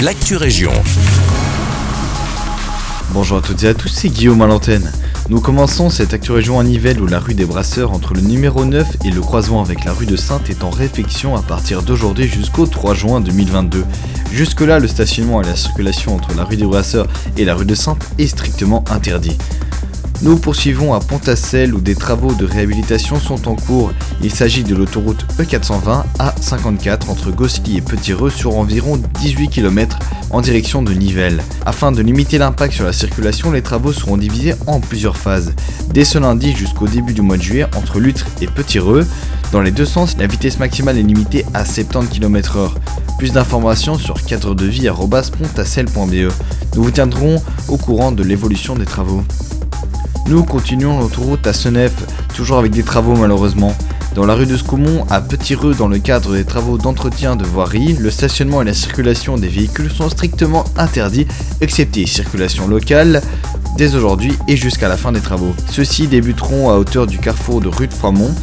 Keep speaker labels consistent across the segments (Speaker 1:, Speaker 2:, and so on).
Speaker 1: l'actu région.
Speaker 2: Bonjour à toutes et à tous, c'est Guillaume à l'antenne. Nous commençons cette actu région à Nivelles où la rue des Brasseurs entre le numéro 9 et le croisement avec la rue de Sainte est en réfection à partir d'aujourd'hui jusqu'au 3 juin 2022. Jusque-là, le stationnement et la circulation entre la rue des Brasseurs et la rue de Sainte est strictement interdit. Nous poursuivons à Pontassel où des travaux de réhabilitation sont en cours. Il s'agit de l'autoroute E420 A54 entre Goski et Petit-Reux sur environ 18 km en direction de Nivelles. Afin de limiter l'impact sur la circulation, les travaux seront divisés en plusieurs phases. Dès ce lundi jusqu'au début du mois de juillet entre Lutre et Petit-Reux, dans les deux sens, la vitesse maximale est limitée à 70 km/h. Plus d'informations sur cadredevie.pontassel.be. Nous vous tiendrons au courant de l'évolution des travaux. Nous continuons l'autoroute à Senef, toujours avec des travaux malheureusement. Dans la rue de Scoumont, à Petit-Reux, dans le cadre des travaux d'entretien de voirie, le stationnement et la circulation des véhicules sont strictement interdits, excepté circulation locale, dès aujourd'hui et jusqu'à la fin des travaux. Ceux-ci débuteront à hauteur du carrefour de rue de Froimont.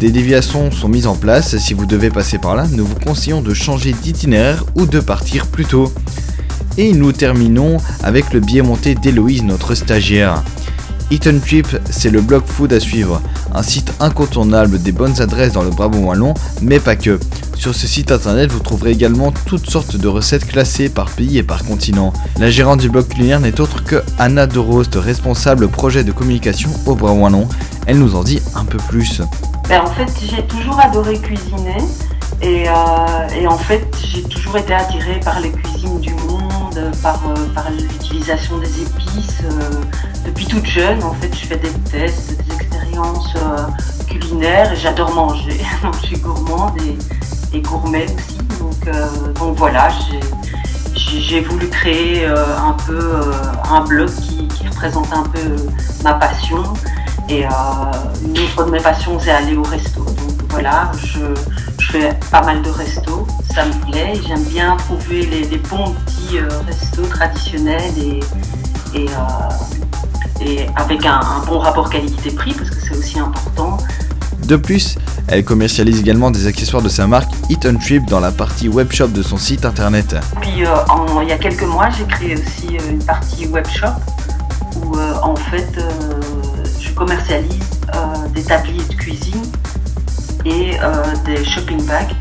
Speaker 2: Des déviations sont mises en place. Si vous devez passer par là, nous vous conseillons de changer d'itinéraire ou de partir plus tôt. Et nous terminons avec le billet monté d'Héloïse, notre stagiaire. Eaton Trip, c'est le blog food à suivre, un site incontournable des bonnes adresses dans le Brabant wallon, mais pas que. Sur ce site internet, vous trouverez également toutes sortes de recettes classées par pays et par continent. La gérante du blog culinaire n'est autre que Anna de Rost, responsable projet de communication au Brabant wallon. Elle nous en dit un peu plus.
Speaker 3: Ben, en fait, j'ai toujours adoré cuisiner et, euh, en fait, j'ai toujours été attirée par les cuisines du monde, par, euh, l'utilisation des épices. Euh, depuis toute jeune, en fait, je fais des tests, des expériences euh, culinaires et j'adore manger. Donc, je suis gourmande et, gourmet aussi. Donc, euh, voilà, j'ai voulu créer un peu un blog qui, représente un peu ma passion. Et une autre de mes passions, c'est aller au resto. Donc voilà, je, fais pas mal de restos, ça me plaît. J'aime bien trouver les, bons petits restos traditionnels et, et et avec un, bon rapport qualité-prix parce que c'est aussi important.
Speaker 2: De plus, elle commercialise également des accessoires de sa marque Eat Trip dans la partie webshop de son site internet.
Speaker 3: Puis euh, il y a quelques mois, j'ai créé aussi euh, une partie webshop où euh, en fait je commercialise des tabliers de cuisine et des shopping bags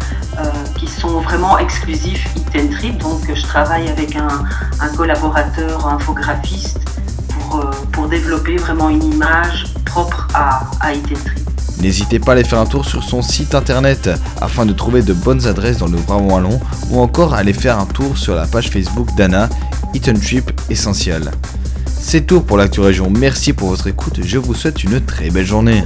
Speaker 3: qui sont vraiment exclusifs Eat Trip. Donc je travaille avec un, collaborateur infographiste euh, pour, développer vraiment une image propre à, à
Speaker 2: N'hésitez pas à aller faire un tour sur son site internet afin de trouver de bonnes adresses dans le Brabant Wallon ou encore aller faire un tour sur la page Facebook d'Anna, Eaton Trip Essential. C'est tout pour l'actu région, merci pour votre écoute, je vous souhaite une très belle journée.